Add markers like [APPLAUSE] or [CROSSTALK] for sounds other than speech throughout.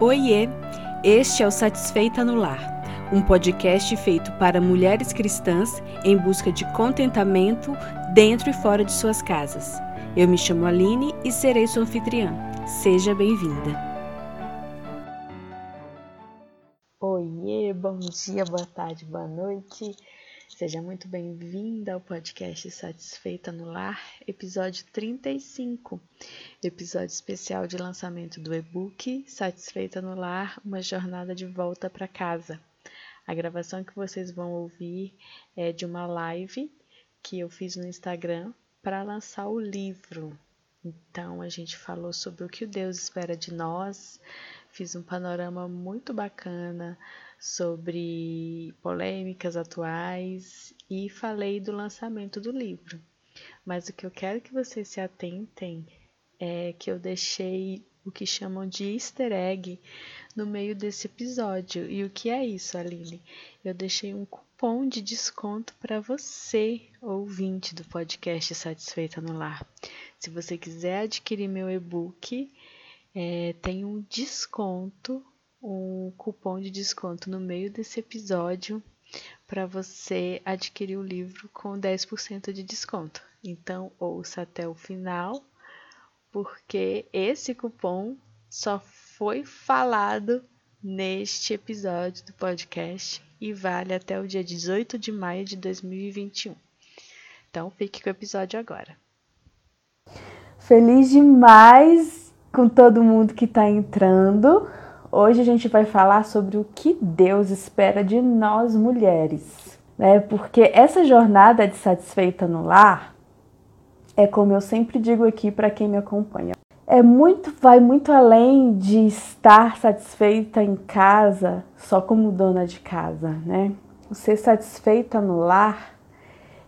Oiê! Este é o Satisfeita no Lar, um podcast feito para mulheres cristãs em busca de contentamento dentro e fora de suas casas. Eu me chamo Aline e serei sua anfitriã. Seja bem-vinda. Oiê, bom dia, boa tarde, boa noite. Seja muito bem-vinda ao podcast Satisfeita no Lar, episódio 35, episódio especial de lançamento do e-book Satisfeita no Lar, uma jornada de volta para casa. A gravação que vocês vão ouvir é de uma live que eu fiz no Instagram para lançar o livro. Então a gente falou sobre o que Deus espera de nós, fiz um panorama muito bacana sobre polêmicas atuais e falei do lançamento do livro. Mas o que eu quero que vocês se atentem é que eu deixei o que chamam de easter egg no meio desse episódio. E o que é isso, Aline? Eu deixei um cupom de desconto para você, ouvinte do podcast Satisfeita no Lar. Se você quiser adquirir meu e-book, é, tem um desconto um cupom de desconto no meio desse episódio para você adquirir o livro com 10% de desconto. Então, ouça até o final, porque esse cupom só foi falado neste episódio do podcast e vale até o dia 18 de maio de 2021. Então, fique com o episódio agora. Feliz demais com todo mundo que está entrando. Hoje a gente vai falar sobre o que Deus espera de nós mulheres, né? Porque essa jornada de satisfeita no lar é como eu sempre digo aqui para quem me acompanha. É muito, vai muito além de estar satisfeita em casa só como dona de casa, né? Ser satisfeita no lar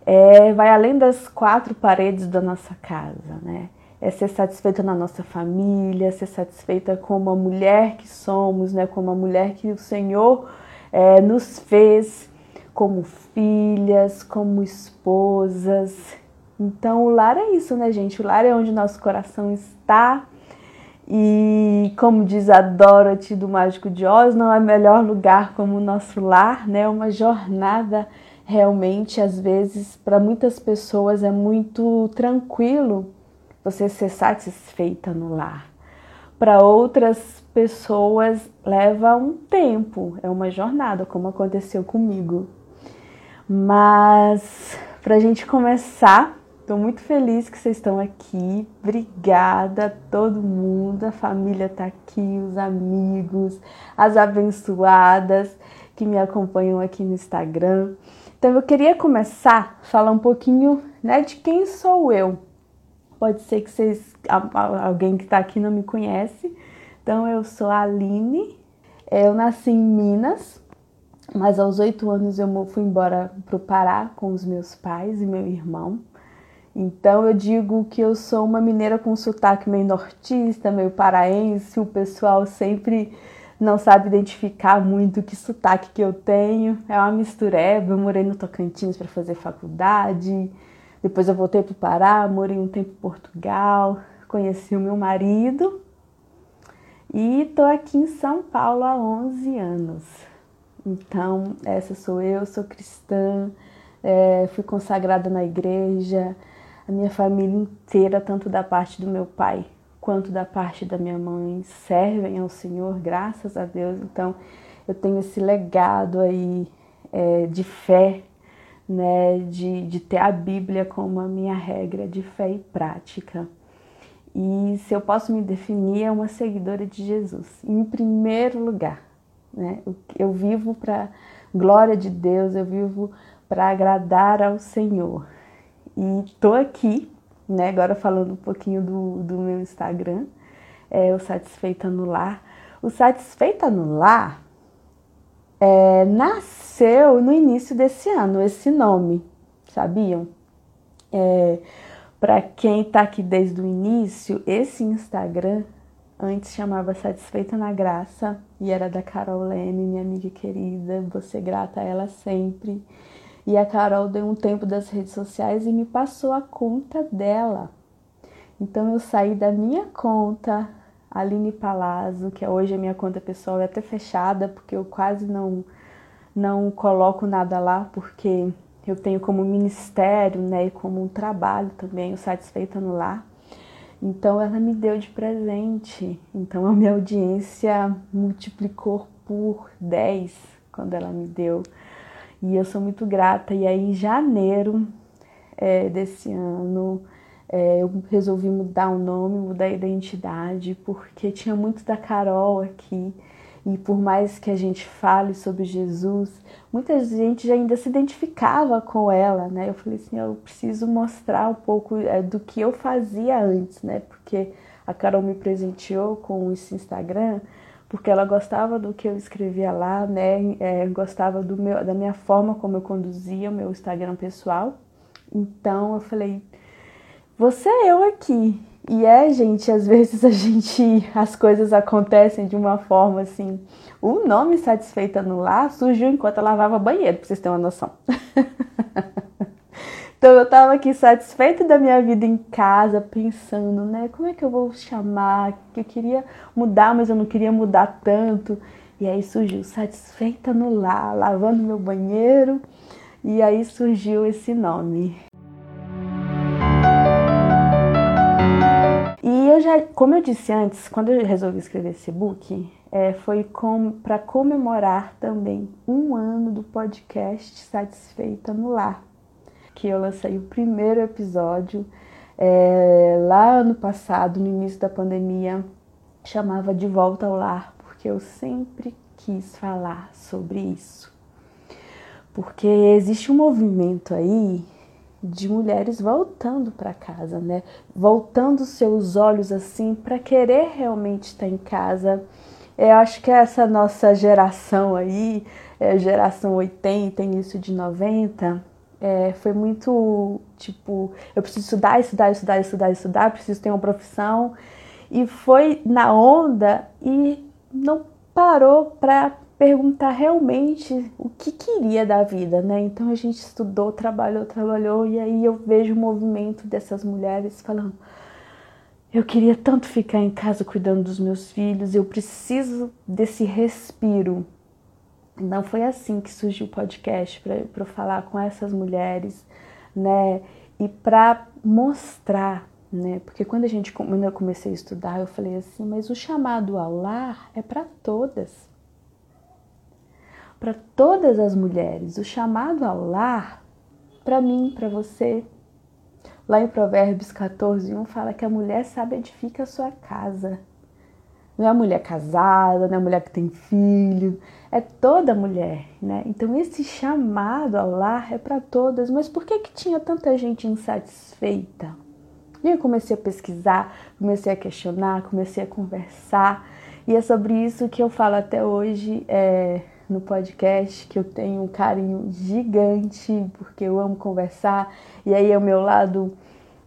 é, vai além das quatro paredes da nossa casa, né? É ser satisfeita na nossa família, ser satisfeita como a mulher que somos, né? Como a mulher que o Senhor é, nos fez, como filhas, como esposas. Então, o lar é isso, né, gente? O lar é onde nosso coração está. E como diz a Dorothy do Mágico de Oz, não há melhor lugar como o nosso lar, né? Uma jornada realmente, às vezes, para muitas pessoas é muito tranquilo você ser satisfeita no lar. Para outras pessoas leva um tempo, é uma jornada, como aconteceu comigo. Mas para a gente começar, estou muito feliz que vocês estão aqui. Obrigada a todo mundo, a família está aqui, os amigos, as abençoadas que me acompanham aqui no Instagram. Então eu queria começar a falar um pouquinho né, de quem sou eu Pode ser que vocês, alguém que está aqui não me conhece. Então, eu sou a Aline, eu nasci em Minas, mas aos oito anos eu fui embora para o Pará com os meus pais e meu irmão. Então eu digo que eu sou uma mineira com sotaque meio nortista, meio paraense. O pessoal sempre não sabe identificar muito que sotaque que eu tenho. É uma mistureba. Eu morei no Tocantins para fazer faculdade. Depois eu voltei para o Pará, morei um tempo em Portugal, conheci o meu marido e estou aqui em São Paulo há 11 anos. Então, essa sou eu, sou cristã, é, fui consagrada na igreja, a minha família inteira, tanto da parte do meu pai quanto da parte da minha mãe, servem ao Senhor, graças a Deus. Então, eu tenho esse legado aí é, de fé né, de, de ter a Bíblia como a minha regra de fé e prática. E se eu posso me definir, é uma seguidora de Jesus, em primeiro lugar. Né? Eu vivo para glória de Deus, eu vivo para agradar ao Senhor. E estou aqui, né, agora falando um pouquinho do, do meu Instagram, é o Satisfeita no Lar. O Satisfeita no Lar é, nasceu no início desse ano esse nome, sabiam? É, Para quem está aqui desde o início, esse Instagram antes chamava Satisfeita na Graça e era da Carol Leme, minha amiga querida, você grata a ela sempre. E a Carol deu um tempo das redes sociais e me passou a conta dela. Então eu saí da minha conta Aline Palazzo, que hoje a minha conta pessoal é até fechada, porque eu quase não, não coloco nada lá, porque eu tenho como ministério, né, e como um trabalho também, o Satisfeita no Lar. Então ela me deu de presente. Então a minha audiência multiplicou por 10 quando ela me deu. E eu sou muito grata. E aí em janeiro é, desse ano é, eu resolvi mudar o nome, mudar a identidade, porque tinha muito da Carol aqui. E por mais que a gente fale sobre Jesus, muita gente ainda se identificava com ela, né? Eu falei assim, eu preciso mostrar um pouco é, do que eu fazia antes, né? Porque a Carol me presenteou com esse Instagram, porque ela gostava do que eu escrevia lá, né? É, gostava do meu, da minha forma como eu conduzia o meu Instagram pessoal. Então eu falei, você é eu aqui. E é, gente, às [LAUGHS] vezes a gente as coisas acontecem de uma forma assim. O nome Satisfeita no Lar surgiu enquanto eu lavava banheiro, pra vocês terem uma noção. [LAUGHS] então eu tava aqui satisfeita da minha vida em casa, pensando, né, como é que eu vou chamar? Que eu queria mudar, mas eu não queria mudar tanto. E aí surgiu Satisfeita no Lar, lavando meu banheiro. E aí surgiu esse nome. E eu já, como eu disse antes, quando eu resolvi escrever esse book, é, foi com, para comemorar também um ano do podcast Satisfeita no Lar, que eu lancei o primeiro episódio é, lá ano passado, no início da pandemia, chamava De Volta ao Lar, porque eu sempre quis falar sobre isso. Porque existe um movimento aí de mulheres voltando para casa, né? Voltando seus olhos assim para querer realmente estar em casa. Eu acho que essa nossa geração aí, é, geração 80, início de 90, é, foi muito tipo, eu preciso estudar, estudar, estudar, estudar, estudar, preciso ter uma profissão. E foi na onda e não parou para perguntar realmente o que queria da vida, né? Então a gente estudou, trabalhou, trabalhou e aí eu vejo o movimento dessas mulheres falando: eu queria tanto ficar em casa cuidando dos meus filhos, eu preciso desse respiro. Não foi assim que surgiu o podcast para falar com essas mulheres, né? E para mostrar, né? Porque quando a gente quando eu comecei a estudar, eu falei assim, mas o chamado ao lar é para todas para todas as mulheres. O chamado ao lar, para mim, para você. Lá em Provérbios 14, 1 fala que a mulher sabe edifica a sua casa. Não é a mulher casada, não é a mulher que tem filho, é toda mulher, né? Então esse chamado ao lar é para todas, mas por que que tinha tanta gente insatisfeita? E eu comecei a pesquisar, comecei a questionar, comecei a conversar, e é sobre isso que eu falo até hoje, é, no podcast, que eu tenho um carinho gigante, porque eu amo conversar, e aí é o meu lado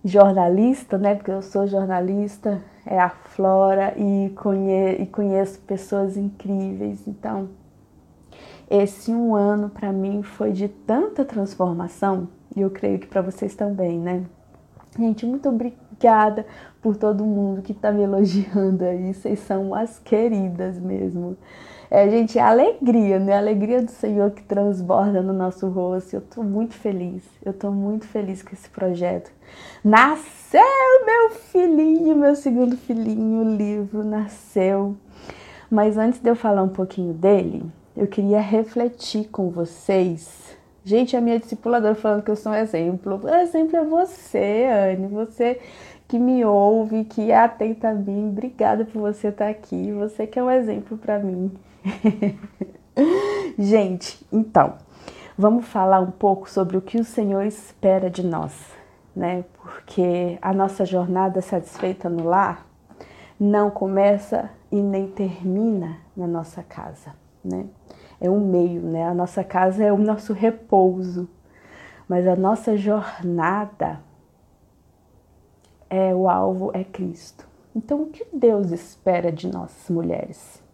jornalista, né? Porque eu sou jornalista, é a Flora e, conhe e conheço pessoas incríveis. Então, esse um ano para mim foi de tanta transformação, e eu creio que para vocês também, né? Gente, muito obrigada por todo mundo que tá me elogiando aí, vocês são as queridas mesmo. É, gente, é alegria, né? A alegria do Senhor que transborda no nosso rosto. Eu tô muito feliz. Eu tô muito feliz com esse projeto. Nasceu meu filhinho, meu segundo filhinho, o livro nasceu. Mas antes de eu falar um pouquinho dele, eu queria refletir com vocês. Gente, a minha discipuladora falando que eu sou um exemplo. O exemplo é você, Anne. Você que me ouve, que é atenta a mim. Obrigada por você estar aqui. Você que é um exemplo para mim. [LAUGHS] Gente, então, vamos falar um pouco sobre o que o Senhor espera de nós, né? Porque a nossa jornada satisfeita no lar não começa e nem termina na nossa casa, né? É um meio, né? A nossa casa é o nosso repouso, mas a nossa jornada é o alvo é Cristo. Então, o que Deus espera de nós, mulheres?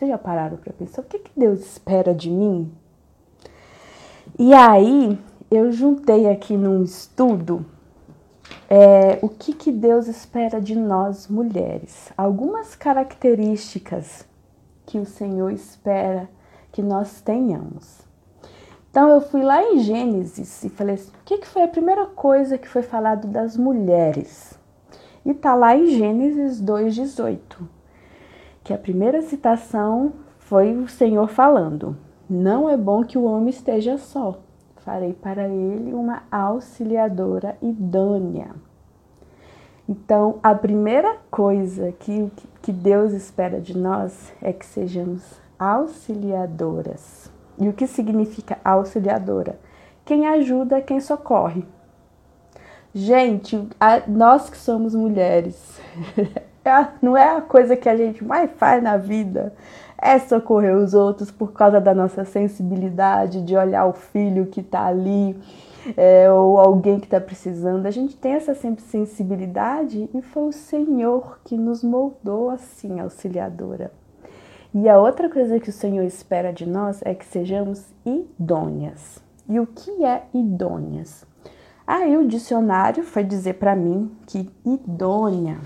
Vocês já pararam para pensar o que, que Deus espera de mim? E aí eu juntei aqui num estudo é, o que, que Deus espera de nós mulheres. Algumas características que o Senhor espera que nós tenhamos. Então eu fui lá em Gênesis e falei assim, o que, que foi a primeira coisa que foi falado das mulheres? E tá lá em Gênesis 2,18, que a primeira citação foi o Senhor falando: Não é bom que o homem esteja só, farei para ele uma auxiliadora idônea. Então, a primeira coisa que, que Deus espera de nós é que sejamos auxiliadoras. E o que significa auxiliadora? Quem ajuda, quem socorre. Gente, a, nós que somos mulheres, [LAUGHS] é não é a coisa que a gente mais faz na vida, é socorrer os outros por causa da nossa sensibilidade de olhar o filho que está ali, é, ou alguém que está precisando. A gente tem essa sensibilidade e foi o Senhor que nos moldou assim, auxiliadora. E a outra coisa que o Senhor espera de nós é que sejamos idôneas. E o que é idôneas? Aí o dicionário foi dizer para mim que idônea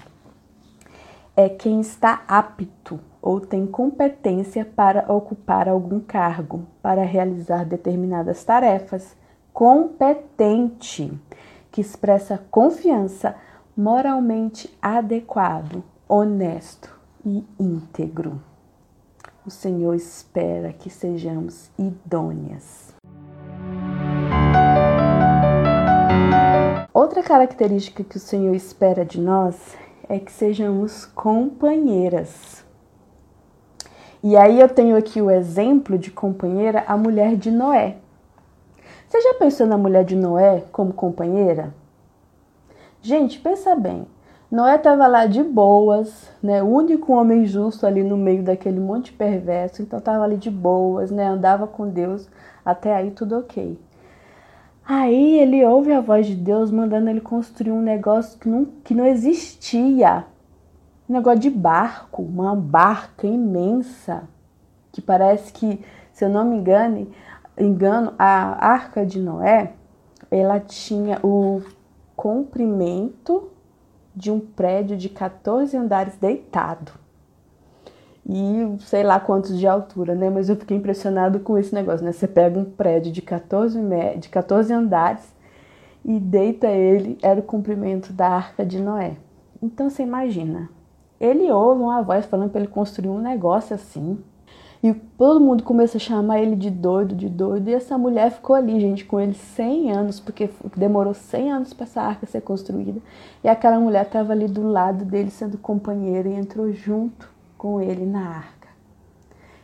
é quem está apto ou tem competência para ocupar algum cargo, para realizar determinadas tarefas. Competente, que expressa confiança, moralmente adequado, honesto e íntegro. O Senhor espera que sejamos idôneas. Outra característica que o Senhor espera de nós é que sejamos companheiras. E aí eu tenho aqui o exemplo de companheira, a mulher de Noé. Você já pensou na mulher de Noé como companheira? Gente, pensa bem. Noé estava lá de boas, né? O único homem justo ali no meio daquele monte perverso, então estava ali de boas, né? Andava com Deus, até aí tudo ok. Aí ele ouve a voz de Deus mandando ele construir um negócio que não, que não existia. Um negócio de barco, uma barca imensa, que parece que, se eu não me engane, engano, a arca de Noé, ela tinha o comprimento de um prédio de 14 andares deitado. E sei lá quantos de altura, né? Mas eu fiquei impressionado com esse negócio, né? Você pega um prédio de 14, de 14 andares e deita ele, era o comprimento da arca de Noé. Então você imagina, ele ouve uma voz falando para ele construir um negócio assim, e todo mundo começa a chamar ele de doido, de doido. E essa mulher ficou ali, gente, com ele 100 anos, porque demorou 100 anos para essa arca ser construída. E aquela mulher estava ali do lado dele, sendo companheira, e entrou junto com ele na arca.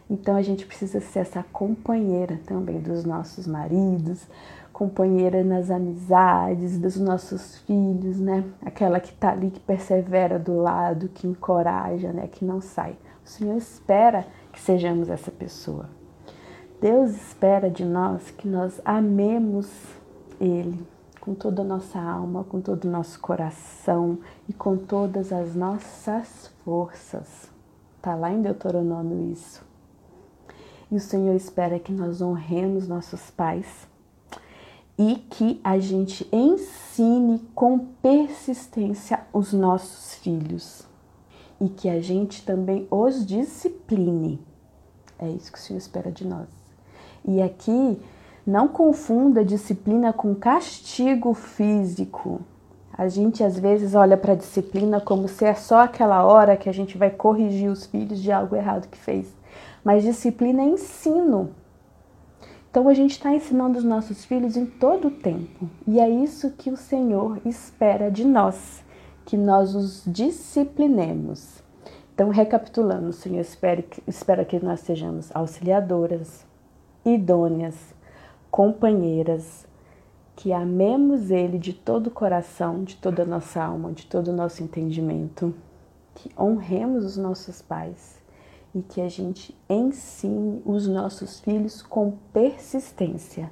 Então a gente precisa ser essa companheira também dos nossos maridos, companheira nas amizades, dos nossos filhos, né? Aquela que está ali, que persevera do lado, que encoraja, né? Que não sai. O Senhor espera que sejamos essa pessoa. Deus espera de nós que nós amemos Ele com toda a nossa alma, com todo o nosso coração e com todas as nossas forças. Está lá em Deuteronômio isso. E o Senhor espera que nós honremos nossos pais e que a gente ensine com persistência os nossos filhos e que a gente também os discipline. É isso que o Senhor espera de nós. E aqui, não confunda disciplina com castigo físico. A gente às vezes olha para a disciplina como se é só aquela hora que a gente vai corrigir os filhos de algo errado que fez. Mas disciplina é ensino. Então a gente está ensinando os nossos filhos em todo o tempo. E é isso que o Senhor espera de nós que nós os disciplinemos. Então, recapitulando, o Senhor espera que, espera que nós sejamos auxiliadoras, idôneas, companheiras, que amemos Ele de todo o coração, de toda a nossa alma, de todo o nosso entendimento, que honremos os nossos pais e que a gente ensine os nossos filhos com persistência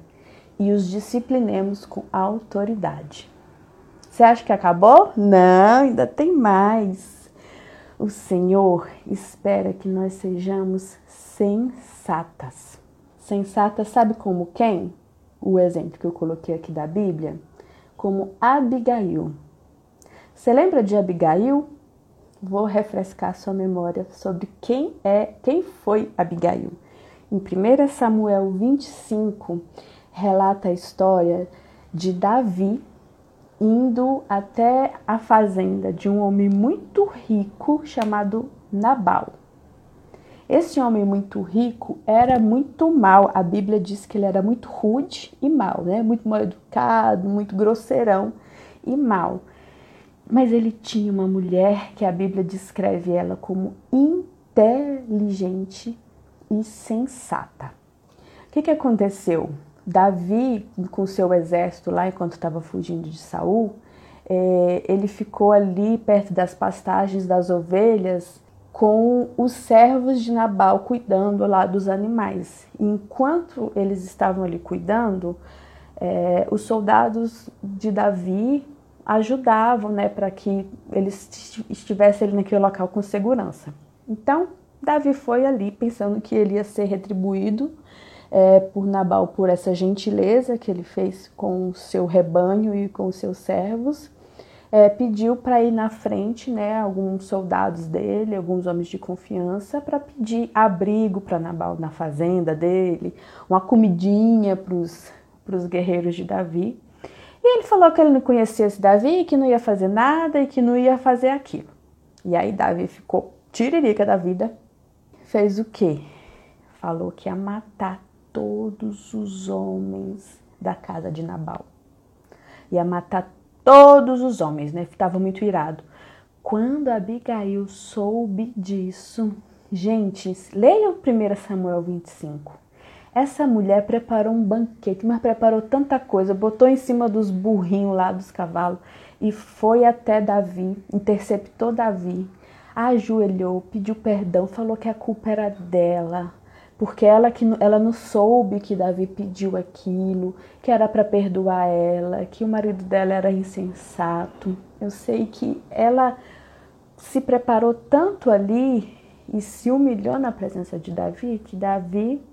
e os disciplinemos com autoridade. Você acha que acabou? Não, ainda tem mais. O Senhor espera que nós sejamos sensatas. Sensatas, sabe como quem? O exemplo que eu coloquei aqui da Bíblia? Como Abigail. Você lembra de Abigail? Vou refrescar sua memória sobre quem é, quem foi Abigail. Em 1 Samuel 25, relata a história de Davi indo até a fazenda de um homem muito rico chamado Nabal. Esse homem muito rico era muito mal. A Bíblia diz que ele era muito rude e mal, né? Muito mal educado, muito grosseirão e mal. Mas ele tinha uma mulher que a Bíblia descreve ela como inteligente e sensata. O que, que aconteceu? Davi, com seu exército lá, enquanto estava fugindo de Saul, é, ele ficou ali perto das pastagens das ovelhas com os servos de Nabal cuidando lá dos animais. enquanto eles estavam ali cuidando, é, os soldados de Davi ajudavam, né, para que eles estivessem ali naquele local com segurança. Então, Davi foi ali pensando que ele ia ser retribuído é, por Nabal por essa gentileza que ele fez com o seu rebanho e com os seus servos. É, pediu para ir na frente, né, alguns soldados dele, alguns homens de confiança, para pedir abrigo para Nabal na fazenda dele, uma comidinha para os guerreiros de Davi. E ele falou que ele não conhecia esse Davi, que não ia fazer nada e que não ia fazer aquilo. E aí Davi ficou tiririca da vida, fez o quê? Falou que ia matar todos os homens da casa de Nabal. Ia matar todos os homens, né? Estava muito irado. Quando Abigail soube disso, gente, leiam 1 Samuel 25. Essa mulher preparou um banquete, mas preparou tanta coisa, botou em cima dos burrinhos lá dos cavalos e foi até Davi, interceptou Davi, ajoelhou, pediu perdão, falou que a culpa era dela, porque ela que ela não soube que Davi pediu aquilo, que era para perdoar ela, que o marido dela era insensato. Eu sei que ela se preparou tanto ali e se humilhou na presença de Davi que Davi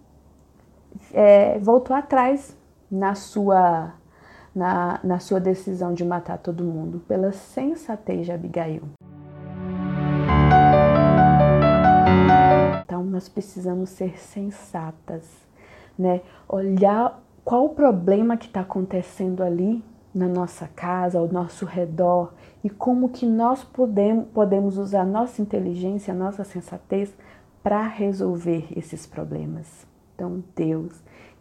é, voltou atrás na sua na, na sua decisão de matar todo mundo pela sensatez de Abigail. Nós precisamos ser sensatas, né? Olhar qual o problema que está acontecendo ali na nossa casa, ao nosso redor e como que nós podemos, podemos usar nossa inteligência, nossa sensatez para resolver esses problemas. Então Deus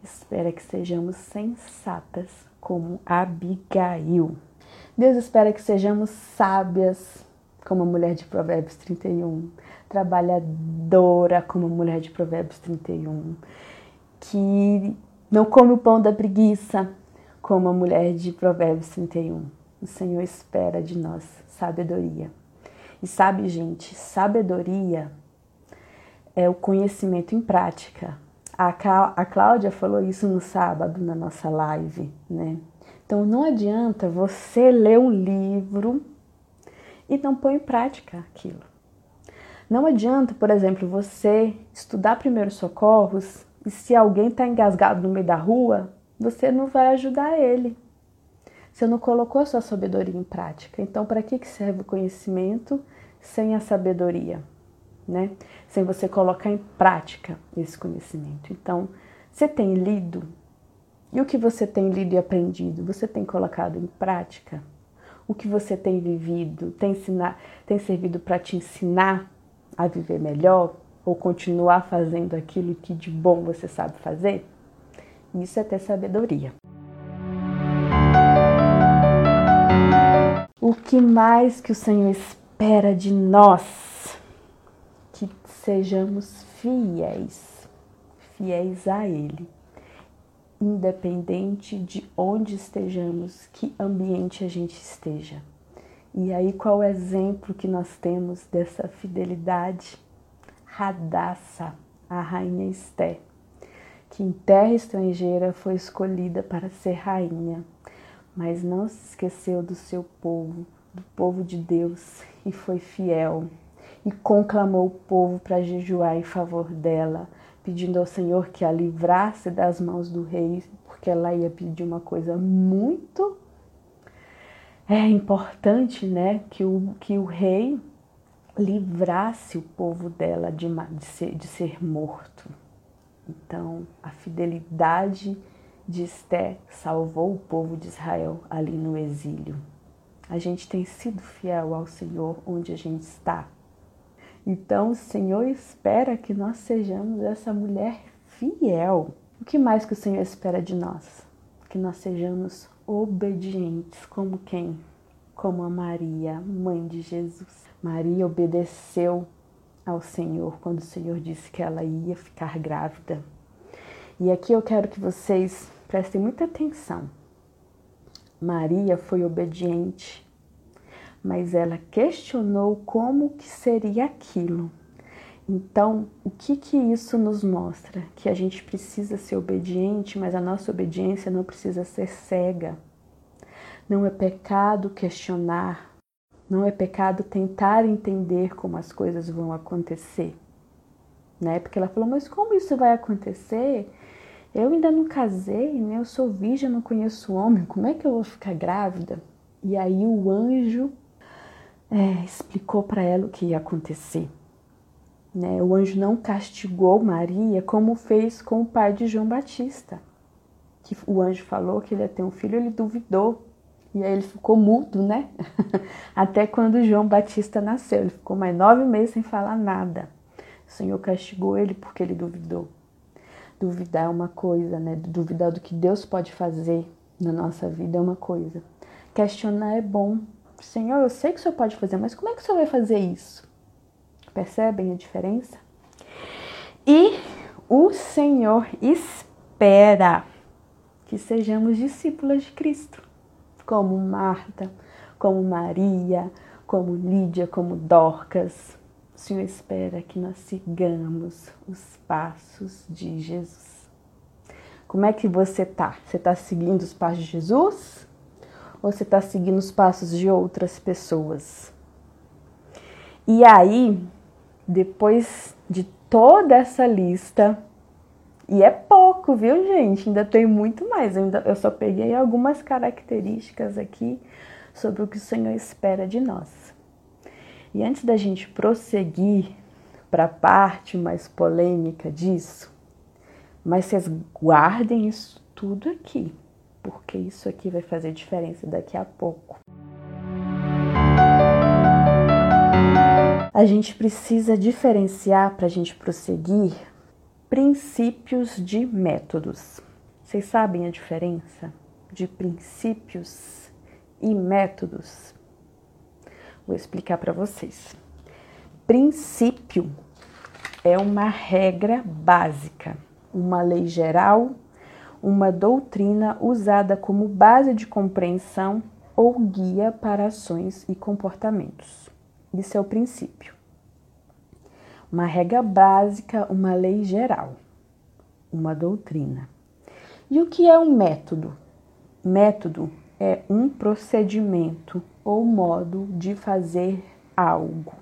espera que sejamos sensatas como Abigail. Deus espera que sejamos sábias como a mulher de Provérbios 31 trabalhadora como mulher de Provérbios 31, que não come o pão da preguiça como a mulher de Provérbios 31. O Senhor espera de nós sabedoria. E sabe, gente, sabedoria é o conhecimento em prática. A, a Cláudia falou isso no sábado na nossa live, né? Então não adianta você ler um livro e não pôr em prática aquilo. Não adianta, por exemplo, você estudar primeiros socorros e se alguém está engasgado no meio da rua, você não vai ajudar ele. Você não colocou a sua sabedoria em prática. Então, para que serve o conhecimento sem a sabedoria? Né? Sem você colocar em prática esse conhecimento. Então, você tem lido? E o que você tem lido e aprendido? Você tem colocado em prática? O que você tem vivido tem, ensinar, tem servido para te ensinar a viver melhor ou continuar fazendo aquilo que de bom você sabe fazer? Isso é ter sabedoria. O que mais que o Senhor espera de nós? Que sejamos fiéis, fiéis a Ele, independente de onde estejamos, que ambiente a gente esteja. E aí, qual o exemplo que nós temos dessa fidelidade? Radassa, a rainha Esté, que em terra estrangeira foi escolhida para ser rainha, mas não se esqueceu do seu povo, do povo de Deus, e foi fiel, e conclamou o povo para jejuar em favor dela, pedindo ao Senhor que a livrasse das mãos do rei, porque ela ia pedir uma coisa muito é importante, né, que o, que o rei livrasse o povo dela de, de, ser, de ser morto. Então, a fidelidade de Esté salvou o povo de Israel ali no exílio. A gente tem sido fiel ao Senhor onde a gente está. Então, o Senhor espera que nós sejamos essa mulher fiel. O que mais que o Senhor espera de nós? Que nós sejamos obedientes, como quem? Como a Maria, mãe de Jesus. Maria obedeceu ao Senhor quando o Senhor disse que ela ia ficar grávida. E aqui eu quero que vocês prestem muita atenção. Maria foi obediente mas ela questionou como que seria aquilo. Então, o que que isso nos mostra? Que a gente precisa ser obediente, mas a nossa obediência não precisa ser cega. Não é pecado questionar, não é pecado tentar entender como as coisas vão acontecer. Né? Porque ela falou, mas como isso vai acontecer? Eu ainda não casei, né? Eu sou virgem, não conheço homem, como é que eu vou ficar grávida? E aí o anjo é, explicou para ela o que ia acontecer. Né? O anjo não castigou Maria como fez com o pai de João Batista. Que o anjo falou que ele ia ter um filho, ele duvidou. E aí ele ficou mudo, né? [LAUGHS] Até quando João Batista nasceu. Ele ficou mais nove meses sem falar nada. O Senhor castigou ele porque ele duvidou. Duvidar é uma coisa, né? Duvidar do que Deus pode fazer na nossa vida é uma coisa. Questionar é bom, Senhor, eu sei que o Senhor pode fazer, mas como é que o Senhor vai fazer isso? Percebem a diferença? E o Senhor espera que sejamos discípulas de Cristo, como Marta, como Maria, como Lídia, como Dorcas. O Senhor espera que nós sigamos os passos de Jesus. Como é que você tá? Você está seguindo os passos de Jesus? ou você está seguindo os passos de outras pessoas. E aí, depois de toda essa lista, e é pouco, viu, gente? Ainda tem muito mais. Eu, só peguei algumas características aqui sobre o que o Senhor espera de nós. E antes da gente prosseguir para a parte mais polêmica disso, mas vocês guardem isso tudo aqui porque isso aqui vai fazer diferença daqui a pouco. A gente precisa diferenciar para a gente prosseguir princípios de métodos. Vocês sabem a diferença de princípios e métodos? Vou explicar para vocês. Princípio é uma regra básica, uma lei geral uma doutrina usada como base de compreensão ou guia para ações e comportamentos. É o princípio. Uma regra básica, uma lei geral, uma doutrina. E o que é um método? Método é um procedimento ou modo de fazer algo.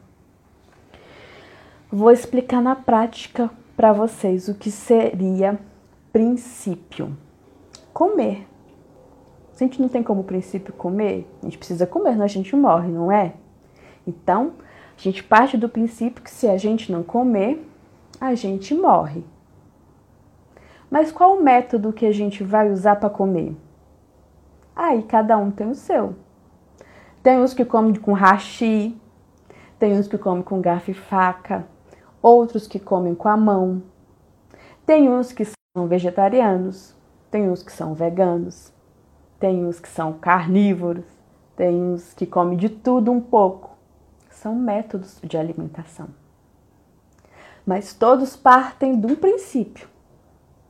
Vou explicar na prática para vocês o que seria princípio. Comer. Se a gente não tem como princípio comer, a gente precisa comer, senão a gente morre, não é? Então, a gente parte do princípio que se a gente não comer, a gente morre. Mas qual o método que a gente vai usar para comer? Aí cada um tem o seu. Tem uns que comem com hashi, tem uns que comem com garfo e faca, outros que comem com a mão. Tem uns que são vegetarianos, tem uns que são veganos, tem uns que são carnívoros, tem uns que comem de tudo um pouco. São métodos de alimentação. Mas todos partem de um princípio: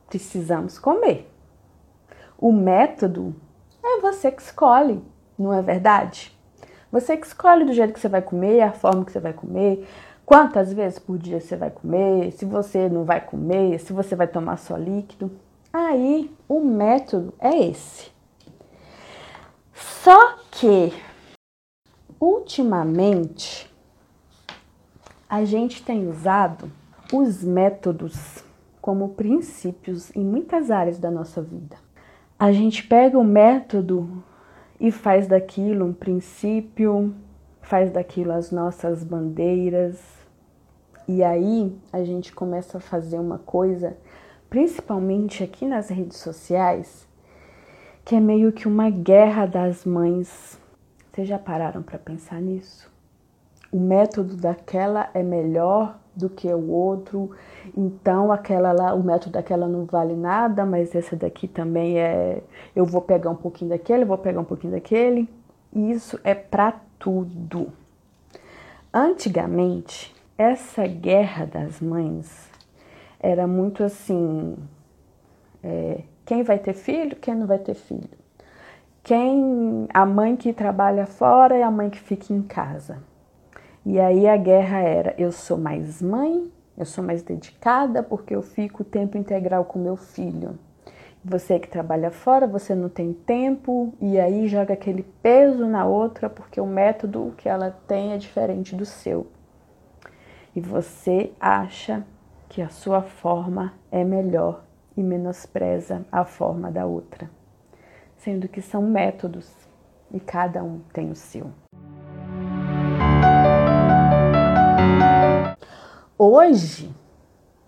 precisamos comer. O método é você que escolhe, não é verdade? Você que escolhe do jeito que você vai comer, a forma que você vai comer, Quantas vezes por dia você vai comer? Se você não vai comer, se você vai tomar só líquido. Aí o método é esse. Só que ultimamente a gente tem usado os métodos como princípios em muitas áreas da nossa vida. A gente pega o método e faz daquilo um princípio, faz daquilo as nossas bandeiras. E aí a gente começa a fazer uma coisa, principalmente aqui nas redes sociais, que é meio que uma guerra das mães. Vocês já pararam para pensar nisso? O método daquela é melhor do que o outro, então aquela lá, o método daquela não vale nada, mas essa daqui também é, eu vou pegar um pouquinho daquele, vou pegar um pouquinho daquele. Isso é para tudo. Antigamente, essa guerra das mães era muito assim, é, quem vai ter filho, quem não vai ter filho. Quem a mãe que trabalha fora e a mãe que fica em casa. E aí a guerra era: eu sou mais mãe, eu sou mais dedicada porque eu fico o tempo integral com meu filho. Você que trabalha fora, você não tem tempo e aí joga aquele peso na outra porque o método que ela tem é diferente do seu. E você acha que a sua forma é melhor e menospreza a forma da outra, sendo que são métodos e cada um tem o seu. Hoje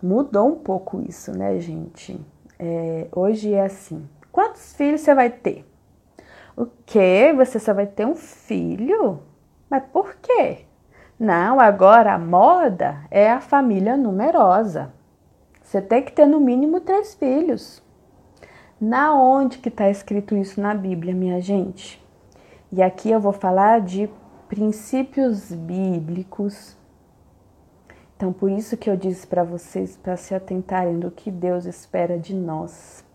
mudou um pouco isso, né, gente? É, hoje é assim: quantos filhos você vai ter? O quê? Você só vai ter um filho? Mas por quê? Não, agora a moda é a família numerosa. Você tem que ter no mínimo três filhos. Na onde que está escrito isso na Bíblia, minha gente? E aqui eu vou falar de princípios bíblicos então, por isso que eu disse para vocês para se atentarem do que Deus espera de nós.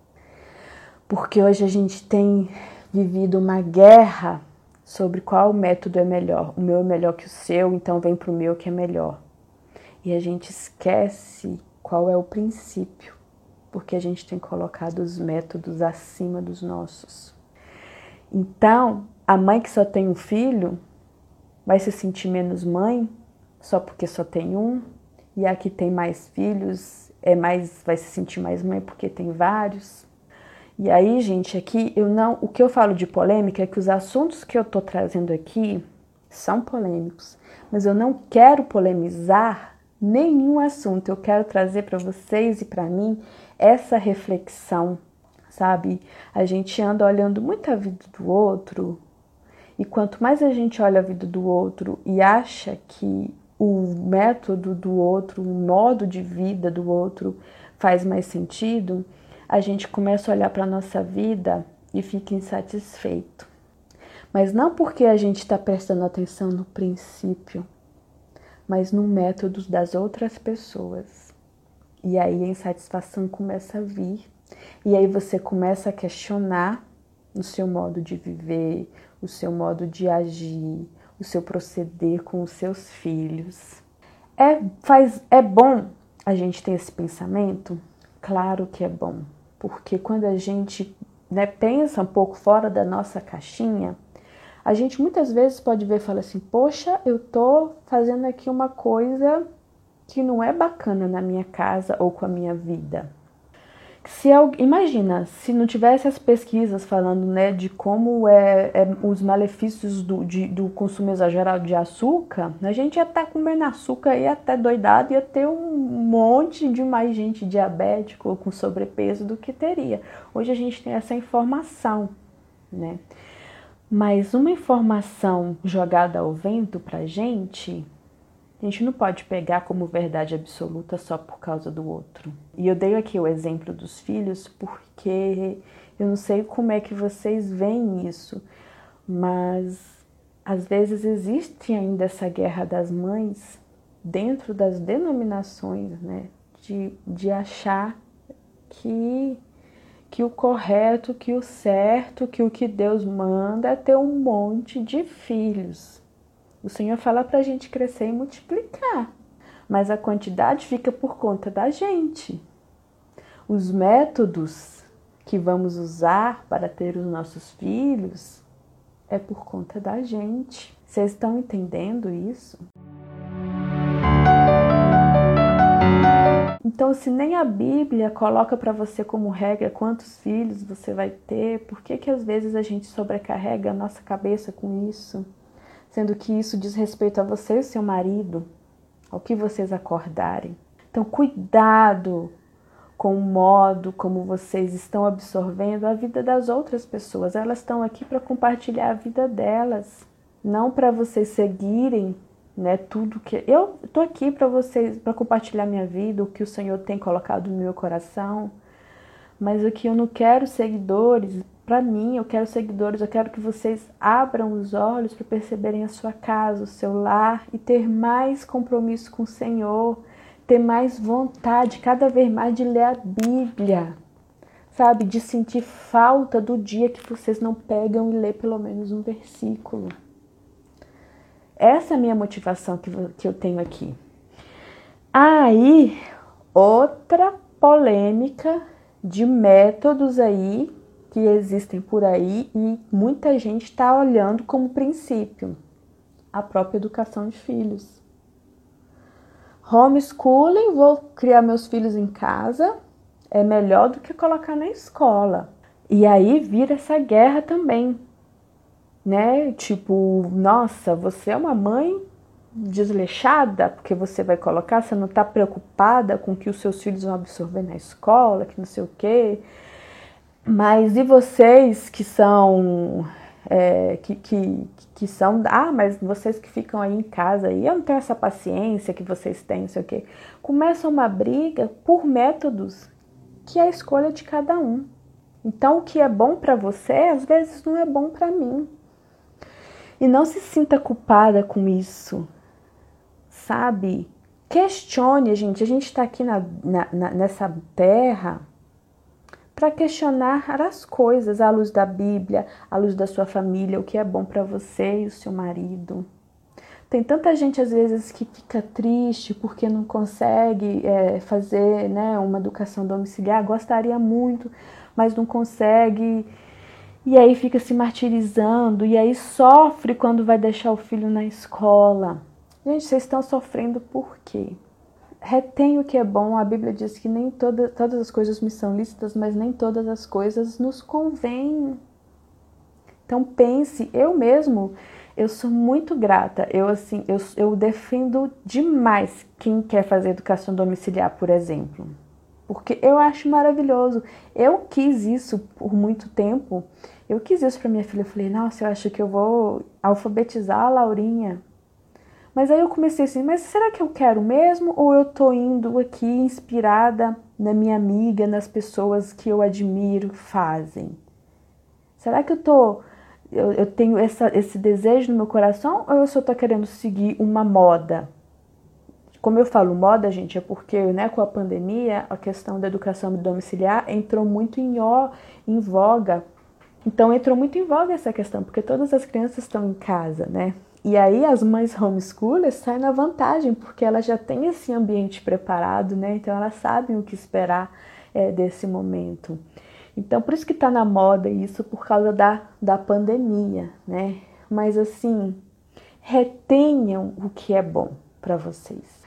Porque hoje a gente tem vivido uma guerra sobre qual método é melhor. O meu é melhor que o seu, então vem para o meu que é melhor. E a gente esquece qual é o princípio, porque a gente tem colocado os métodos acima dos nossos. Então, a mãe que só tem um filho vai se sentir menos mãe só porque só tem um, e a que tem mais filhos é mais vai se sentir mais mãe porque tem vários. E aí, gente, aqui eu não, o que eu falo de polêmica é que os assuntos que eu tô trazendo aqui são polêmicos, mas eu não quero polemizar nenhum assunto. Eu quero trazer para vocês e para mim essa reflexão, sabe? A gente anda olhando muito a vida do outro, e quanto mais a gente olha a vida do outro e acha que o método do outro, o modo de vida do outro faz mais sentido, a gente começa a olhar para a nossa vida e fica insatisfeito. Mas não porque a gente está prestando atenção no princípio, mas no método das outras pessoas. E aí a insatisfação começa a vir. E aí você começa a questionar o seu modo de viver, o seu modo de agir, o seu proceder com os seus filhos. É, faz, é bom a gente ter esse pensamento? Claro que é bom, porque quando a gente né, pensa um pouco fora da nossa caixinha, a gente muitas vezes pode ver e falar assim: Poxa, eu tô fazendo aqui uma coisa que não é bacana na minha casa ou com a minha vida. Se imagina, se não tivesse as pesquisas falando né, de como é, é os malefícios do, de, do consumo exagerado de açúcar, a gente ia estar tá comendo açúcar e até doidado, ia ter um monte de mais gente diabético ou com sobrepeso do que teria. Hoje a gente tem essa informação, né? Mas uma informação jogada ao vento pra gente a gente não pode pegar como verdade absoluta só por causa do outro. E eu dei aqui o exemplo dos filhos porque eu não sei como é que vocês veem isso, mas às vezes existe ainda essa guerra das mães dentro das denominações, né? De, de achar que, que o correto, que o certo, que o que Deus manda é ter um monte de filhos. O Senhor fala para a gente crescer e multiplicar, mas a quantidade fica por conta da gente. Os métodos que vamos usar para ter os nossos filhos é por conta da gente. Vocês estão entendendo isso? Então, se nem a Bíblia coloca para você como regra quantos filhos você vai ter, por que que às vezes a gente sobrecarrega a nossa cabeça com isso? Sendo que isso diz respeito a você e seu marido, ao que vocês acordarem. Então, cuidado com o modo como vocês estão absorvendo a vida das outras pessoas. Elas estão aqui para compartilhar a vida delas, não para vocês seguirem né? Tudo que eu tô aqui para vocês, para compartilhar minha vida, o que o Senhor tem colocado no meu coração. Mas aqui eu não quero seguidores para mim, eu quero seguidores, eu quero que vocês abram os olhos para perceberem a sua casa, o seu lar e ter mais compromisso com o Senhor, ter mais vontade cada vez mais de ler a Bíblia. Sabe, de sentir falta do dia que vocês não pegam e lê pelo menos um versículo. Essa é a minha motivação que, que eu tenho aqui. Aí, outra polêmica de métodos aí que existem por aí e muita gente está olhando como princípio a própria educação de filhos. Homeschooling, vou criar meus filhos em casa, é melhor do que colocar na escola. E aí vira essa guerra também né? Tipo, nossa, você é uma mãe desleixada porque você vai colocar, você não está preocupada com o que os seus filhos vão absorver na escola, que não sei o quê. Mas e vocês que são é, que, que, que são, ah, mas vocês que ficam aí em casa aí, eu não tenho essa paciência que vocês têm, não sei o quê. Começa uma briga por métodos que é a escolha de cada um. Então, o que é bom para você, às vezes não é bom para mim. E não se sinta culpada com isso, sabe? Questione, gente. A gente está aqui na, na, nessa terra para questionar as coisas à luz da Bíblia, à luz da sua família, o que é bom para você e o seu marido. Tem tanta gente às vezes que fica triste porque não consegue é, fazer né, uma educação domiciliar, gostaria muito, mas não consegue e aí fica se martirizando, e aí sofre quando vai deixar o filho na escola. Gente, vocês estão sofrendo por quê? Retém o que é bom. A Bíblia diz que nem toda, todas as coisas me são lícitas, mas nem todas as coisas nos convêm. Então pense, eu mesmo, eu sou muito grata. Eu assim, eu, eu defendo demais quem quer fazer educação domiciliar, por exemplo porque eu acho maravilhoso. Eu quis isso por muito tempo. Eu quis isso para minha filha. Eu falei, nossa, eu acho que eu vou alfabetizar a Laurinha. Mas aí eu comecei assim, mas será que eu quero mesmo? Ou eu tô indo aqui inspirada na minha amiga, nas pessoas que eu admiro fazem? Será que eu tô. Eu, eu tenho essa, esse desejo no meu coração ou eu só tô querendo seguir uma moda? Como eu falo moda, gente, é porque né, com a pandemia a questão da educação domiciliar entrou muito em, ó, em voga. Então entrou muito em voga essa questão, porque todas as crianças estão em casa, né? E aí as mães homeschoolers saem na vantagem, porque elas já têm esse ambiente preparado, né? Então elas sabem o que esperar é, desse momento. Então por isso que está na moda isso, por causa da, da pandemia, né? Mas assim, retenham o que é bom para vocês.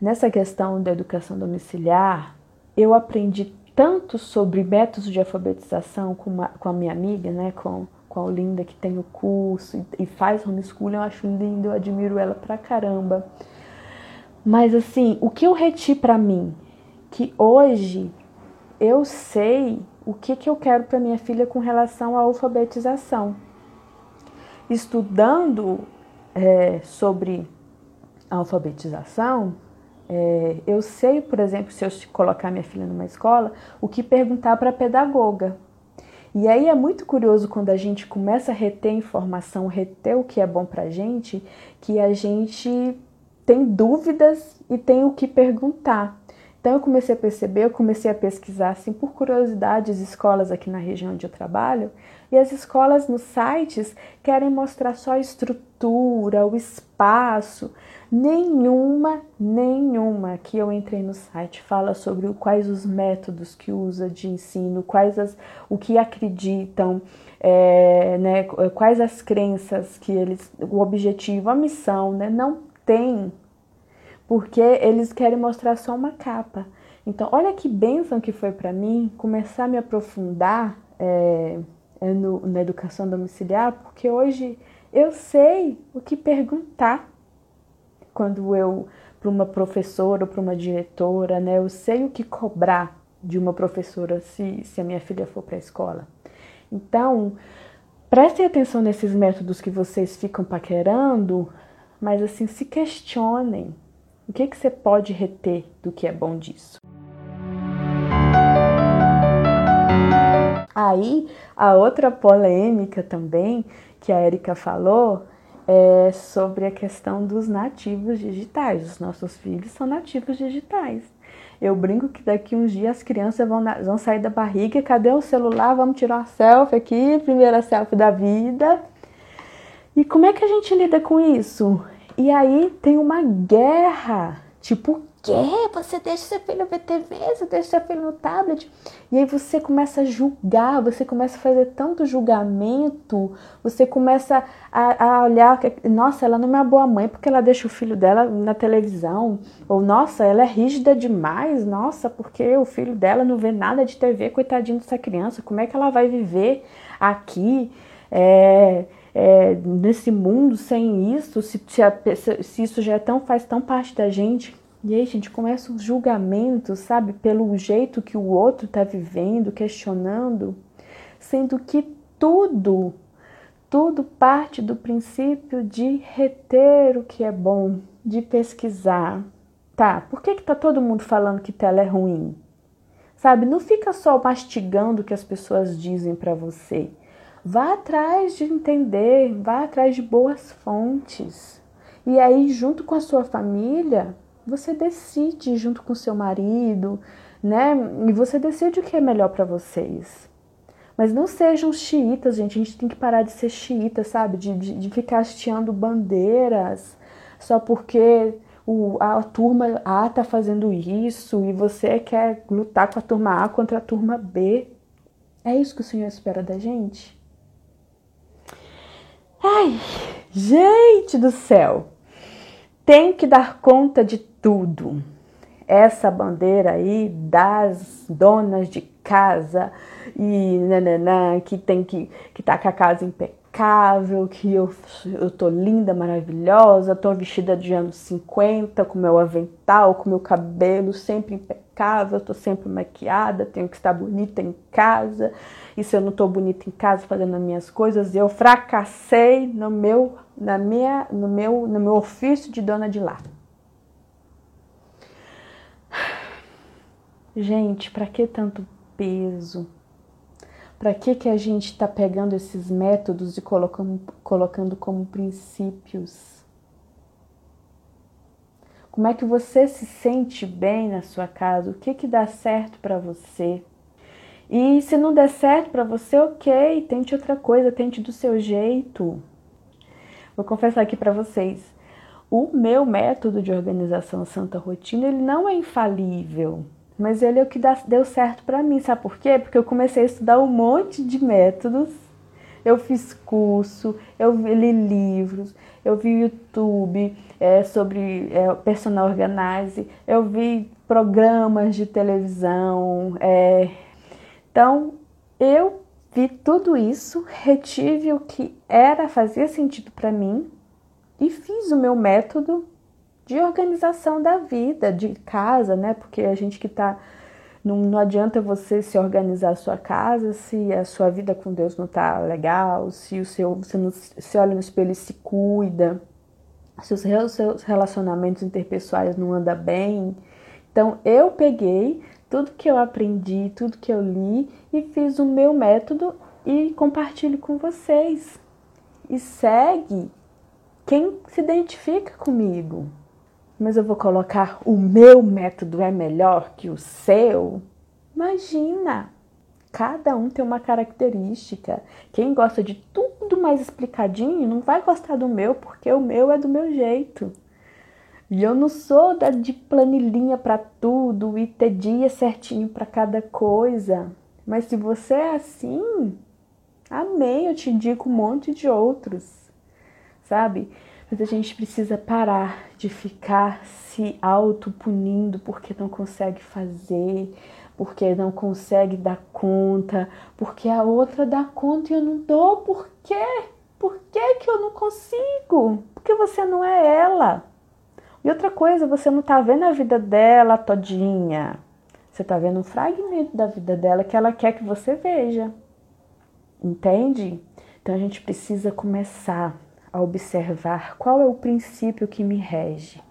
Nessa questão da educação domiciliar, eu aprendi tanto sobre métodos de alfabetização com, uma, com a minha amiga, né, com, com a Olinda, que tem o curso e, faz homeschooling, eu acho lindo, eu admiro ela pra caramba. Mas assim, o que eu reti para mim, que hoje eu sei o que, que eu quero para minha filha com relação à alfabetização. Estudando é, sobre alfabetização, é, eu sei, por exemplo, se eu colocar minha filha numa escola, o que perguntar para a pedagoga. E aí é muito curioso quando a gente começa a reter informação, reter o que é bom para a gente, que a gente tem dúvidas e tem o que perguntar. Então eu comecei a perceber, eu comecei a pesquisar assim por curiosidade as escolas aqui na região onde eu trabalho, e as escolas nos sites querem mostrar só a estrutura, o espaço, Nenhuma, nenhuma que eu entrei no site fala sobre quais os métodos que usa de ensino, quais as, o que acreditam, é, né, quais as crenças que eles, o objetivo, a missão, né, não tem. Porque eles querem mostrar só uma capa. Então, olha que bênção que foi para mim começar a me aprofundar é, no, na educação domiciliar, porque hoje eu sei o que perguntar quando eu para uma professora ou para uma diretora, né? Eu sei o que cobrar de uma professora se, se a minha filha for para a escola. Então, prestem atenção nesses métodos que vocês ficam paquerando, mas assim, se questionem. O que, que você pode reter do que é bom disso? Aí, a outra polêmica também que a Erika falou é sobre a questão dos nativos digitais. Os nossos filhos são nativos digitais. Eu brinco que daqui uns dias as crianças vão, vão sair da barriga, cadê o celular? Vamos tirar uma selfie aqui, primeira selfie da vida. E como é que a gente lida com isso? E aí tem uma guerra, tipo, quê? Você deixa seu filho ver TV, você deixa seu filho no tablet. E aí você começa a julgar, você começa a fazer tanto julgamento, você começa a, a olhar, nossa, ela não é uma boa mãe porque ela deixa o filho dela na televisão. Ou, nossa, ela é rígida demais, nossa, porque o filho dela não vê nada de TV, coitadinho dessa criança, como é que ela vai viver aqui? É, é, nesse mundo sem isso, se, se, isso já é tão, faz tão parte da gente, e aí, gente, começa o julgamento, sabe, pelo jeito que o outro está vivendo, questionando, sendo que tudo, tudo parte do princípio de reter o que é bom, de pesquisar. Tá, por que que tá todo mundo falando que tela é ruim? Sabe, não fica só mastigando o que as pessoas dizem para você. Vá atrás de entender, vá atrás de boas fontes. E aí, junto com a sua família, você decide junto com seu marido, né? E você decide o que é melhor para vocês. Mas não sejam xiitas, gente. A gente tem que parar de ser xiita, sabe? De, de, de ficar hasteando bandeiras só porque o, a turma A tá fazendo isso e você quer lutar com a turma A contra a turma B. É isso que o Senhor espera da gente? Ai, gente do céu! Tem que dar conta de tudo. Essa bandeira aí das donas de casa e nananã, que tem que que tá com a casa impecável, que eu, eu tô linda, maravilhosa, tô vestida de anos 50, com meu avental, com meu cabelo sempre impecável, tô sempre maquiada, tenho que estar bonita em casa. E se eu não tô bonita em casa fazendo as minhas coisas, eu fracassei no meu na minha no meu no meu ofício de dona de lar. Gente, para que tanto peso? Para que que a gente está pegando esses métodos e colocando, colocando como princípios? Como é que você se sente bem na sua casa? O que que dá certo para você? E se não der certo para você, ok, tente outra coisa, tente do seu jeito. Vou confessar aqui para vocês, o meu método de organização Santa Rotina, ele não é infalível. Mas ele é o que deu certo para mim, sabe por quê? Porque eu comecei a estudar um monte de métodos, eu fiz curso, eu li livros, eu vi YouTube é, sobre é, personal organize, eu vi programas de televisão. É... Então, eu vi tudo isso, retive o que era, fazia sentido para mim e fiz o meu método de organização da vida, de casa, né? Porque a gente que tá. Não, não adianta você se organizar a sua casa se a sua vida com Deus não tá legal, se o seu, você não se olha no espelho e se cuida, se os seus relacionamentos interpessoais não andam bem. Então eu peguei tudo que eu aprendi, tudo que eu li e fiz o meu método e compartilho com vocês. E segue quem se identifica comigo mas eu vou colocar o meu método é melhor que o seu. Imagina! Cada um tem uma característica. Quem gosta de tudo mais explicadinho não vai gostar do meu, porque o meu é do meu jeito. E eu não sou da de planilhinha para tudo e ter dia certinho para cada coisa. Mas se você é assim, amém, eu te indico um monte de outros, sabe? Mas a gente precisa parar de ficar se auto-punindo porque não consegue fazer, porque não consegue dar conta, porque a outra dá conta e eu não dou. Por quê? Por que, que eu não consigo? Porque você não é ela. E outra coisa, você não tá vendo a vida dela todinha. Você tá vendo um fragmento da vida dela que ela quer que você veja. Entende? Então a gente precisa começar a observar qual é o princípio que me rege,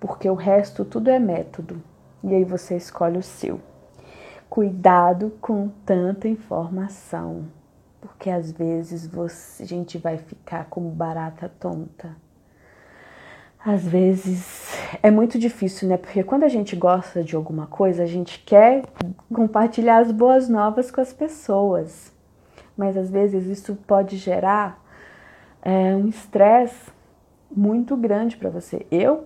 porque o resto tudo é método, e aí você escolhe o seu. Cuidado com tanta informação, porque às vezes você, a gente vai ficar como barata tonta. Às vezes é muito difícil, né? Porque quando a gente gosta de alguma coisa, a gente quer compartilhar as boas novas com as pessoas. Mas às vezes isso pode gerar é, um estresse muito grande para você. Eu,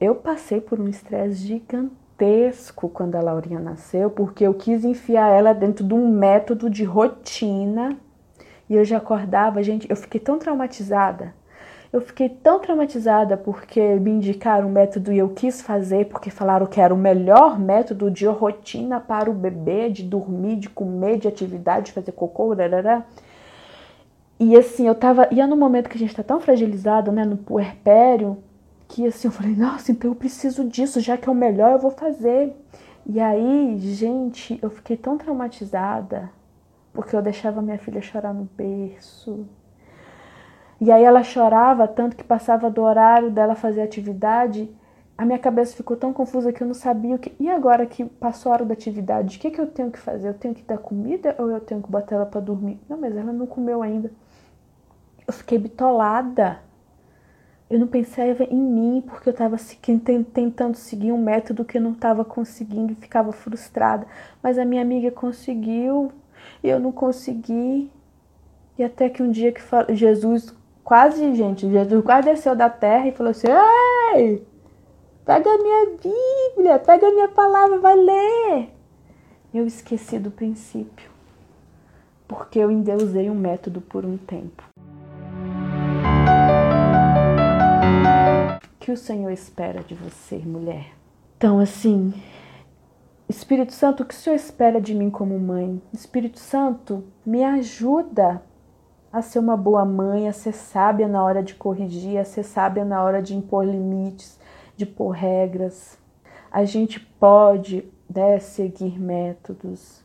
eu passei por um estresse gigantesco quando a Laurinha nasceu, porque eu quis enfiar ela dentro de um método de rotina e eu já acordava, gente, eu fiquei tão traumatizada. Eu fiquei tão traumatizada porque me indicaram um método e eu quis fazer porque falaram que era o melhor método de rotina para o bebê, de dormir, de comer, de atividade, de fazer cocô, rarará. E assim, eu tava. E é no momento que a gente tá tão fragilizado, né, no puerpério, que assim, eu falei, nossa, então eu preciso disso, já que é o melhor, eu vou fazer. E aí, gente, eu fiquei tão traumatizada, porque eu deixava minha filha chorar no berço. E aí ela chorava tanto que passava do horário dela fazer atividade, a minha cabeça ficou tão confusa que eu não sabia o que. E agora que passou a hora da atividade, o que, que eu tenho que fazer? Eu tenho que dar comida ou eu tenho que botar ela para dormir? Não, mas ela não comeu ainda eu fiquei bitolada. Eu não pensava em mim porque eu estava tentando seguir um método que eu não estava conseguindo e ficava frustrada. Mas a minha amiga conseguiu e eu não consegui. E até que um dia que Jesus quase, gente, Jesus quase desceu da terra e falou assim: Ei, pega a minha Bíblia, pega a minha palavra, vai ler. Eu esqueci do princípio, porque eu endeusei um método por um tempo. que o Senhor espera de você, mulher? Então, assim, Espírito Santo, o que o Senhor espera de mim como mãe? Espírito Santo, me ajuda a ser uma boa mãe, a ser sábia na hora de corrigir, a ser sábia na hora de impor limites, de pôr regras. A gente pode né, seguir métodos,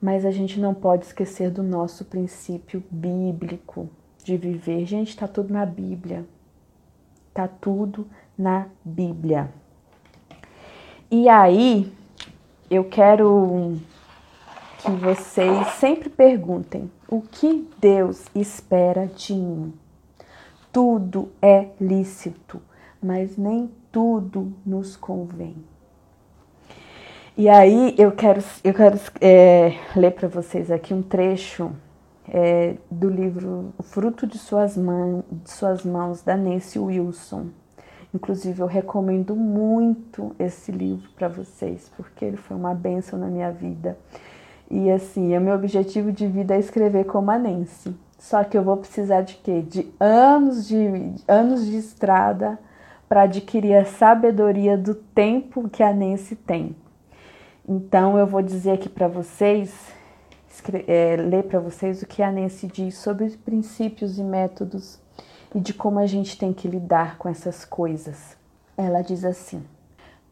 mas a gente não pode esquecer do nosso princípio bíblico de viver. Gente, está tudo na Bíblia. Tá tudo na Bíblia. E aí, eu quero que vocês sempre perguntem: o que Deus espera de mim? Tudo é lícito, mas nem tudo nos convém. E aí eu quero, eu quero é, ler para vocês aqui um trecho é, do livro O Fruto de Suas, Man, de Suas Mãos, da Nancy Wilson. Inclusive, eu recomendo muito esse livro para vocês, porque ele foi uma benção na minha vida. E assim, o meu objetivo de vida é escrever como a Nancy. Só que eu vou precisar de quê? De anos de, anos de estrada para adquirir a sabedoria do tempo que a Nancy tem. Então, eu vou dizer aqui para vocês é, ler para vocês o que a Nancy diz sobre os princípios e métodos e de como a gente tem que lidar com essas coisas. Ela diz assim: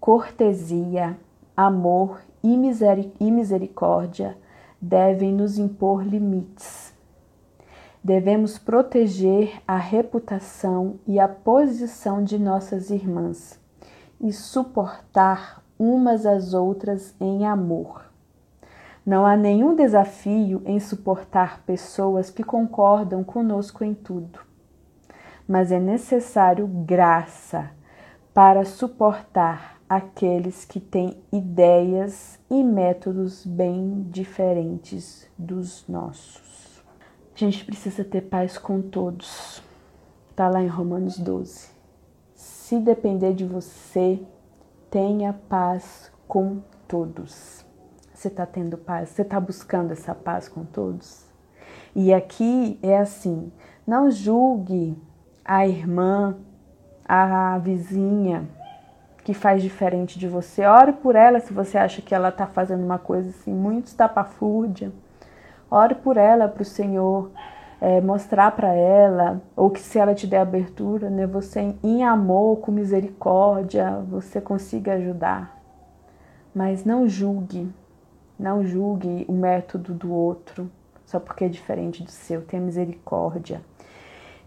cortesia, amor e, misericórdia devem nos impor limites. Devemos proteger a reputação e a posição de nossas irmãs e suportar umas às outras em amor. Não há nenhum desafio em suportar pessoas que concordam conosco em tudo, mas é necessário graça para suportar aqueles que têm ideias e métodos bem diferentes dos nossos. A gente precisa ter paz com todos. Está lá em Romanos 12. Se depender de você, tenha paz com todos. Você está tendo paz? Você está buscando essa paz com todos? E aqui é assim: não julgue a irmã a vizinha que faz diferente de você. Ore por ela se você acha que ela está fazendo uma coisa assim muito estapafúrdia. Ore por ela para o Senhor é, mostrar para ela, ou que se ela te der abertura, né, você em amor, com misericórdia, você consiga ajudar. Mas não julgue, não julgue o método do outro só porque é diferente do seu. Tenha misericórdia.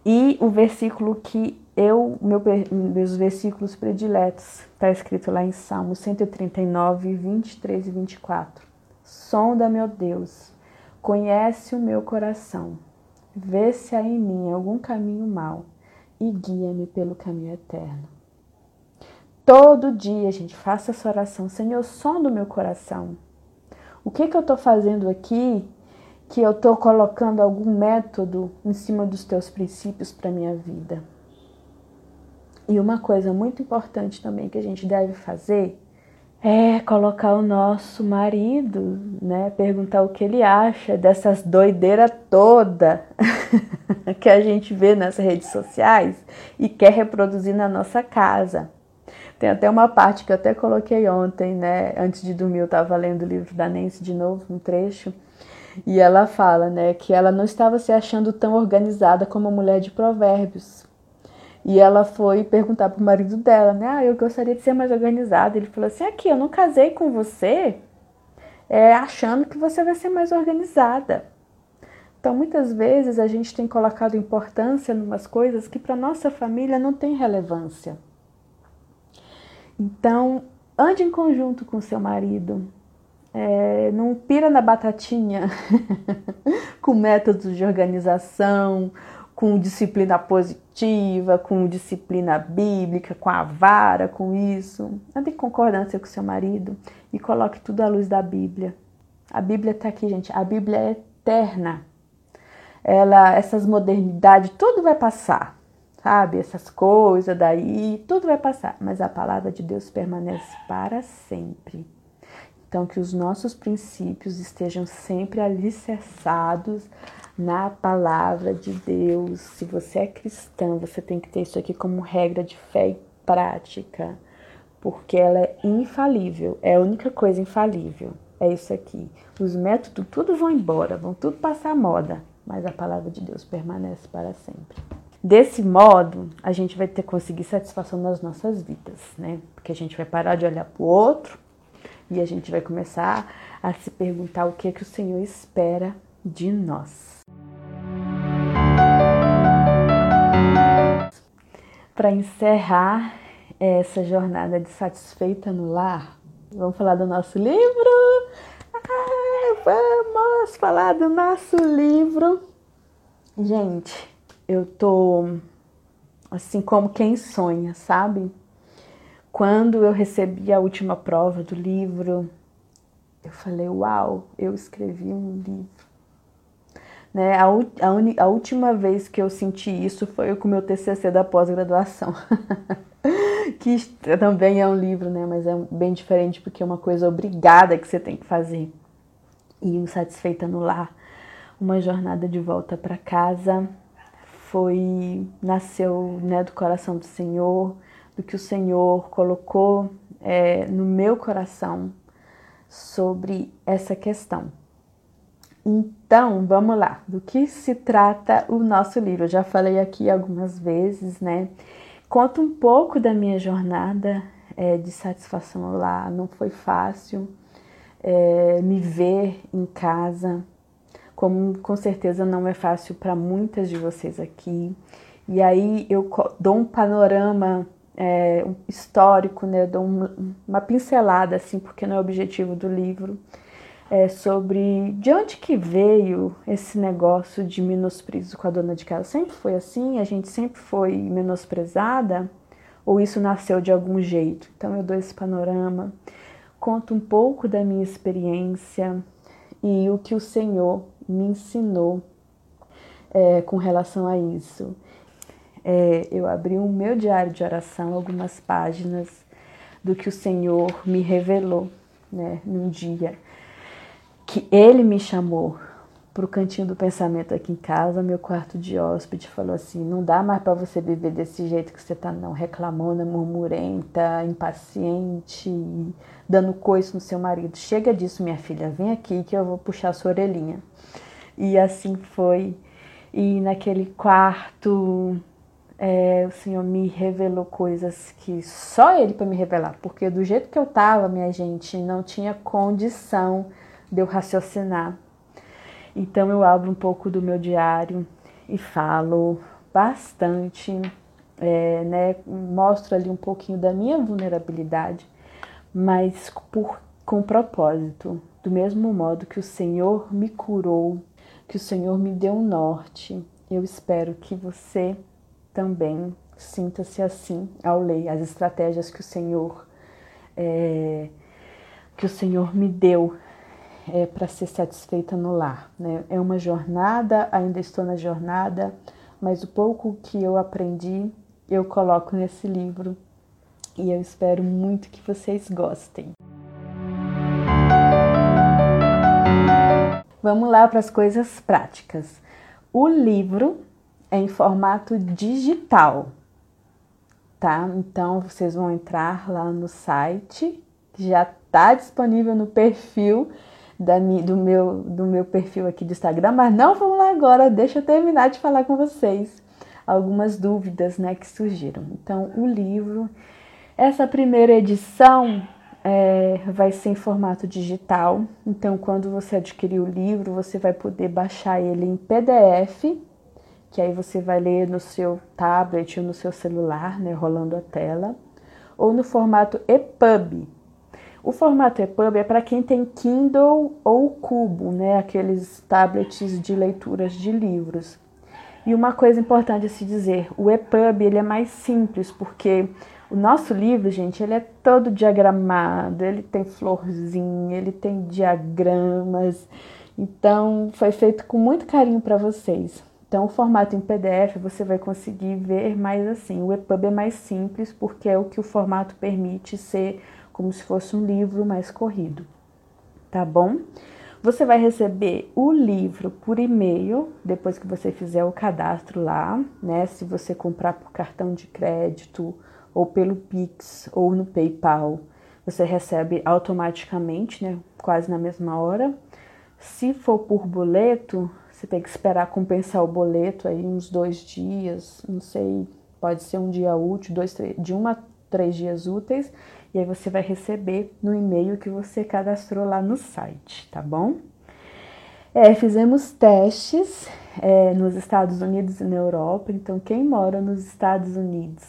E o versículo que eu, meu, meus versículos prediletos, está escrito lá em Salmo 139, 23 e 24. Sonda, meu Deus, conhece o meu coração, vê se há em mim algum caminho mau e guia-me pelo caminho eterno. Todo dia, gente, faça essa oração. Senhor, sonda o meu coração. O que, que eu estou fazendo aqui que eu estou colocando algum método em cima dos teus princípios para minha vida? E uma coisa muito importante também que a gente deve fazer é colocar o nosso marido, né? Perguntar o que ele acha dessas doideiras toda [LAUGHS] que a gente vê nas redes sociais e quer reproduzir na nossa casa. Tem até uma parte que eu até coloquei ontem, né? Antes de dormir, eu estava lendo o livro da Nancy de novo, um trecho. E ela fala, né, que ela não estava se achando tão organizada como a mulher de Provérbios. E ela foi perguntar pro marido dela, né? Ah, eu gostaria de ser mais organizada. Ele falou assim: aqui, eu não casei com você é, achando que você vai ser mais organizada. Então, muitas vezes a gente tem colocado importância em umas coisas que para nossa família não tem relevância. Então, ande em conjunto com seu marido. É, não pira na batatinha [LAUGHS] com métodos de organização, com disciplina positiva, com disciplina bíblica, com a vara, com isso. Ande em concordância com seu marido e coloque tudo à luz da Bíblia. A Bíblia está aqui, gente. A Bíblia é eterna. Ela, essas modernidades, tudo vai passar sabe? Essas coisas daí, tudo vai passar, mas a palavra de Deus permanece para sempre. Então, que os nossos princípios estejam sempre alicerçados na palavra de Deus. Se você é cristão, você tem que ter isso aqui como regra de fé e prática, porque ela é infalível, é a única coisa infalível. É isso aqui. Os métodos tudo vão embora, vão tudo passar moda, mas a palavra de Deus permanece para sempre. Desse modo, a gente vai ter conseguir satisfação nas nossas vidas, né? Porque a gente vai parar de olhar para o outro e a gente vai começar a se perguntar o que é que o Senhor espera de nós. Para encerrar essa jornada de satisfeita no lar, vamos falar do nosso livro. Ah, vamos falar do nosso livro. Gente, eu tô assim como quem sonha, sabe? Quando eu recebi a última prova do livro, eu falei: Uau, eu escrevi um livro. Né? A, a, a última vez que eu senti isso foi com o meu TCC da pós-graduação, [LAUGHS] que também é um livro, né? mas é bem diferente porque é uma coisa obrigada que você tem que fazer. E o Satisfeita no Lar, uma jornada de volta para casa foi nasceu né, do coração do Senhor, do que o Senhor colocou é, no meu coração sobre essa questão. Então, vamos lá. Do que se trata o nosso livro? Eu já falei aqui algumas vezes, né? Conta um pouco da minha jornada é, de satisfação lá. Não foi fácil é, me ver em casa como com certeza não é fácil para muitas de vocês aqui. E aí eu dou um panorama é, histórico, né? dou uma, uma, pincelada, assim, porque não é o objetivo do livro, é, sobre de onde que veio esse negócio de menosprezo com a dona de casa. Sempre foi assim? A gente sempre foi menosprezada? Ou isso nasceu de algum jeito? Então eu dou esse panorama, conto um pouco da minha experiência e o que o Senhor me ensinou é, com relação a isso. É, eu abri o meu diário de oração, algumas páginas do que o Senhor me revelou né, num dia que Ele me chamou pro cantinho do pensamento aqui em casa, meu quarto de hóspede falou assim: "Não dá mais para você viver desse jeito que você tá não, reclamona, murmurenta, impaciente, dando coice no seu marido. Chega disso, minha filha, vem aqui que eu vou puxar sua orelhinha". E assim foi. E naquele quarto é, o Senhor me revelou coisas que só Ele para me revelar, porque do jeito que eu tava, minha gente, não tinha condição de eu raciocinar. Então eu abro um pouco do meu diário e falo bastante, é, né, mostro ali um pouquinho da minha vulnerabilidade, mas por, com propósito, do mesmo modo que o Senhor me curou, que o Senhor me deu um norte, eu espero que você também sinta-se assim ao ler as estratégias que o Senhor é, que o Senhor me deu é, para ser satisfeita no lar. Né? É uma jornada, ainda estou na jornada, mas o pouco que eu aprendi eu coloco nesse livro e eu espero muito que vocês gostem. Vamos lá para as coisas práticas. O livro é em formato digital, tá? Então vocês vão entrar lá no site, já está disponível no perfil da, do, meu, do meu perfil aqui do Instagram, mas não vamos lá agora, deixa eu terminar de falar com vocês algumas dúvidas né, que surgiram. Então, o livro, essa primeira edição é, vai ser em formato digital, então quando você adquirir o livro, você vai poder baixar ele em PDF, que aí você vai ler no seu tablet ou no seu celular, né, rolando a tela, ou no formato EPUB, o formato EPUB é para quem tem Kindle ou Cubo, né, aqueles tablets de leituras de livros. E uma coisa importante a se dizer, o EPUB ele é mais simples, porque o nosso livro, gente, ele é todo diagramado, ele tem florzinha, ele tem diagramas. Então, foi feito com muito carinho para vocês. Então, o formato em PDF você vai conseguir ver mais assim. O EPUB é mais simples porque é o que o formato permite ser como se fosse um livro mais corrido, tá bom? Você vai receber o livro por e-mail depois que você fizer o cadastro lá, né? Se você comprar por cartão de crédito ou pelo Pix ou no PayPal, você recebe automaticamente, né? Quase na mesma hora. Se for por boleto, você tem que esperar compensar o boleto aí uns dois dias, não sei, pode ser um dia útil, dois, três, de uma a três dias úteis e aí você vai receber no e-mail que você cadastrou lá no site, tá bom? É, fizemos testes é, nos Estados Unidos e na Europa, então quem mora nos Estados Unidos,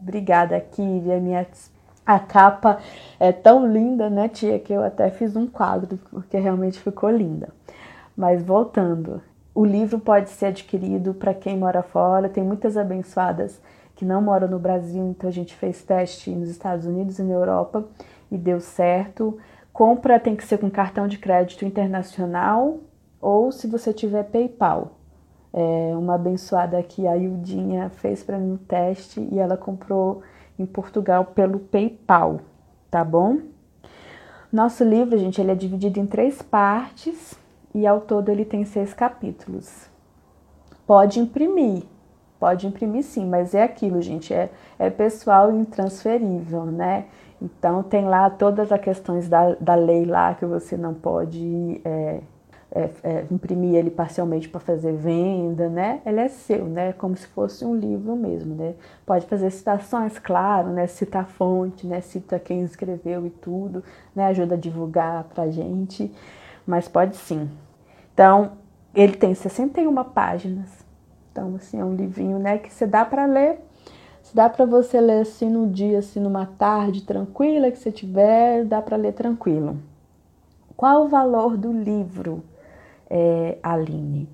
obrigada aqui, a minha a capa é tão linda, né, tia, que eu até fiz um quadro, porque realmente ficou linda. Mas voltando, o livro pode ser adquirido para quem mora fora, tem muitas abençoadas que não mora no Brasil, então a gente fez teste nos Estados Unidos e na Europa e deu certo. Compra tem que ser com cartão de crédito internacional ou se você tiver PayPal. É, uma abençoada aqui, a Ildinha, fez para mim um teste e ela comprou em Portugal pelo PayPal, tá bom? Nosso livro, gente, ele é dividido em três partes e ao todo ele tem seis capítulos. Pode imprimir, Pode imprimir sim, mas é aquilo, gente, é, é pessoal e intransferível, né? Então tem lá todas as questões da, da lei lá que você não pode é, é, é, imprimir ele parcialmente para fazer venda, né? Ele é seu, né? Como se fosse um livro mesmo, né? Pode fazer citações, claro, né? Cita a fonte, né? Cita quem escreveu e tudo, né? Ajuda a divulgar para gente, mas pode sim. Então, ele tem 61 páginas, então, assim, é um livrinho, né, que você dá para ler. Se dá para você ler assim no dia, assim, numa tarde tranquila que você tiver, dá para ler tranquilo. Qual o valor do livro, é, Aline?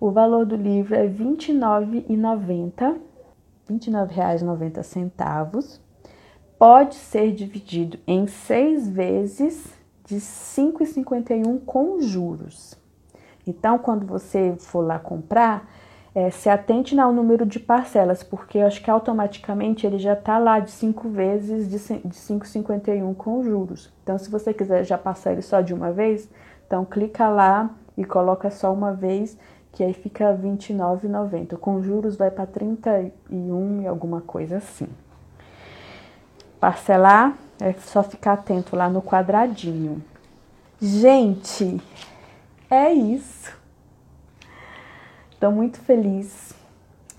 O valor do livro é R$ 29,90, R$ 29,90. Pode ser dividido em seis vezes de R$ 5,51 com juros. Então, quando você for lá comprar, é, se atente ao número de parcelas, porque eu acho que automaticamente ele já está lá de 5 vezes de 5,51 com juros. Então, se você quiser já passar ele só de uma vez, então clica lá e coloca só uma vez, que aí fica R$ 29,90. Com juros vai para 31 e alguma coisa assim. Parcelar é só ficar atento lá no quadradinho. Gente, é isso. Estou muito feliz.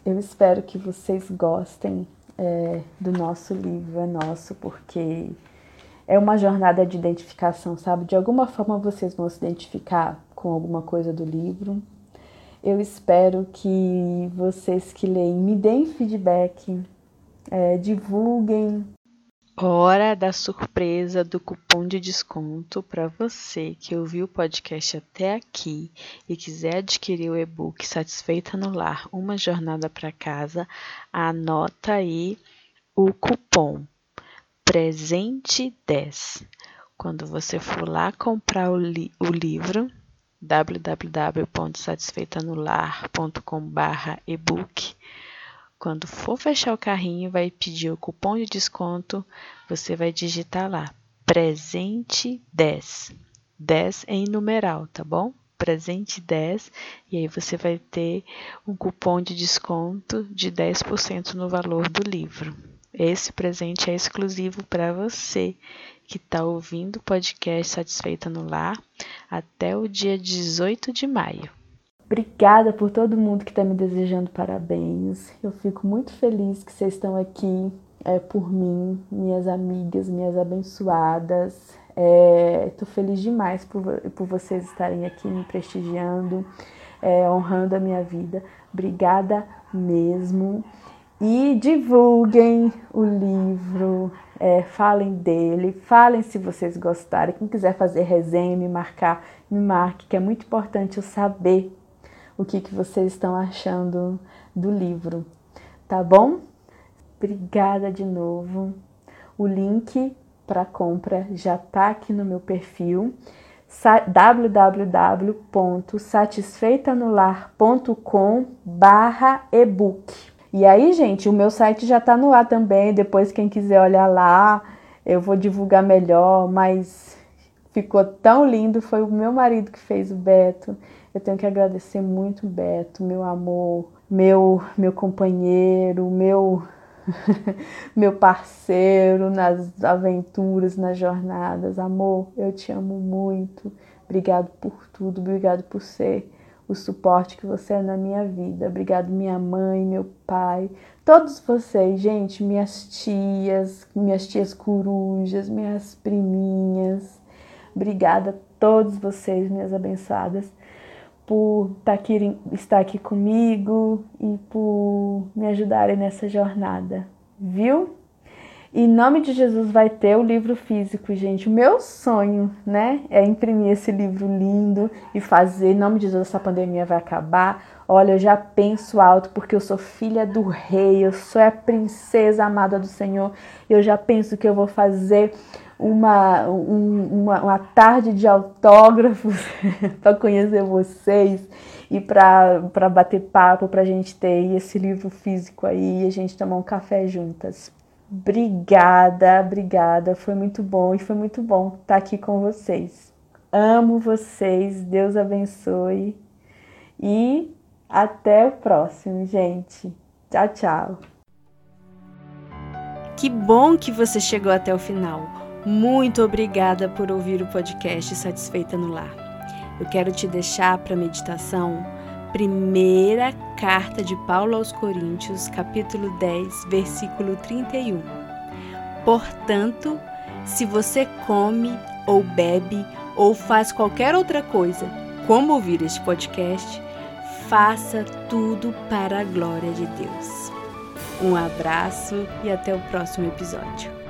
Eu espero que vocês gostem é, do nosso livro, é nosso, porque é uma jornada de identificação, sabe? De alguma forma vocês vão se identificar com alguma coisa do livro. Eu espero que vocês que leem me deem feedback, é, divulguem. Hora da surpresa do cupom de desconto para você que ouviu o podcast até aqui e quiser adquirir o e-book Satisfeita no Lar, uma jornada para casa, anota aí o cupom presente 10. Quando você for lá comprar o, li o livro, www.satisfeitanular.com/ebook, quando for fechar o carrinho, vai pedir o cupom de desconto, você vai digitar lá presente 10. 10 em numeral, tá bom? Presente 10 e aí você vai ter um cupom de desconto de 10% no valor do livro. Esse presente é exclusivo para você que está ouvindo o podcast Satisfeita no Lar até o dia 18 de maio. Obrigada por todo mundo que está me desejando parabéns. Eu fico muito feliz que vocês estão aqui é, por mim, minhas amigas, minhas abençoadas. Estou é, feliz demais por, por vocês estarem aqui me prestigiando, é, honrando a minha vida. Obrigada mesmo. E divulguem o livro, é, falem dele, falem se vocês gostarem. Quem quiser fazer resenha, me marcar, me marque, que é muito importante eu saber o que, que vocês estão achando do livro, tá bom? Obrigada de novo. O link para compra já está aqui no meu perfil www.satisfeitanular.com/ebook. E aí, gente, o meu site já está no ar também. Depois, quem quiser olhar lá, eu vou divulgar melhor. Mas ficou tão lindo. Foi o meu marido que fez o Beto. Eu tenho que agradecer muito, Beto, meu amor, meu, meu companheiro, meu, [LAUGHS] meu parceiro nas aventuras, nas jornadas. Amor, eu te amo muito. Obrigado por tudo, obrigado por ser o suporte que você é na minha vida. Obrigado, minha mãe, meu pai, todos vocês, gente, minhas tias, minhas tias corujas, minhas priminhas. Obrigada a todos vocês, minhas abençoadas por tá estar aqui comigo e por me ajudarem nessa jornada, viu? Em nome de Jesus vai ter o livro físico, gente. O meu sonho, né, é imprimir esse livro lindo e fazer. Em nome de Jesus, essa pandemia vai acabar. Olha, eu já penso alto porque eu sou filha do rei, eu sou a princesa amada do Senhor. Eu já penso que eu vou fazer uma, um, uma, uma tarde de autógrafos [LAUGHS] para conhecer vocês e para bater papo, para a gente ter esse livro físico aí e a gente tomar um café juntas. Obrigada, obrigada. Foi muito bom e foi muito bom estar aqui com vocês. Amo vocês, Deus abençoe e até o próximo, gente. Tchau, tchau. Que bom que você chegou até o final. Muito obrigada por ouvir o podcast Satisfeita no Lar. Eu quero te deixar para meditação primeira carta de Paulo aos Coríntios, capítulo 10, versículo 31. Portanto, se você come ou bebe ou faz qualquer outra coisa, como ouvir este podcast, faça tudo para a glória de Deus. Um abraço e até o próximo episódio.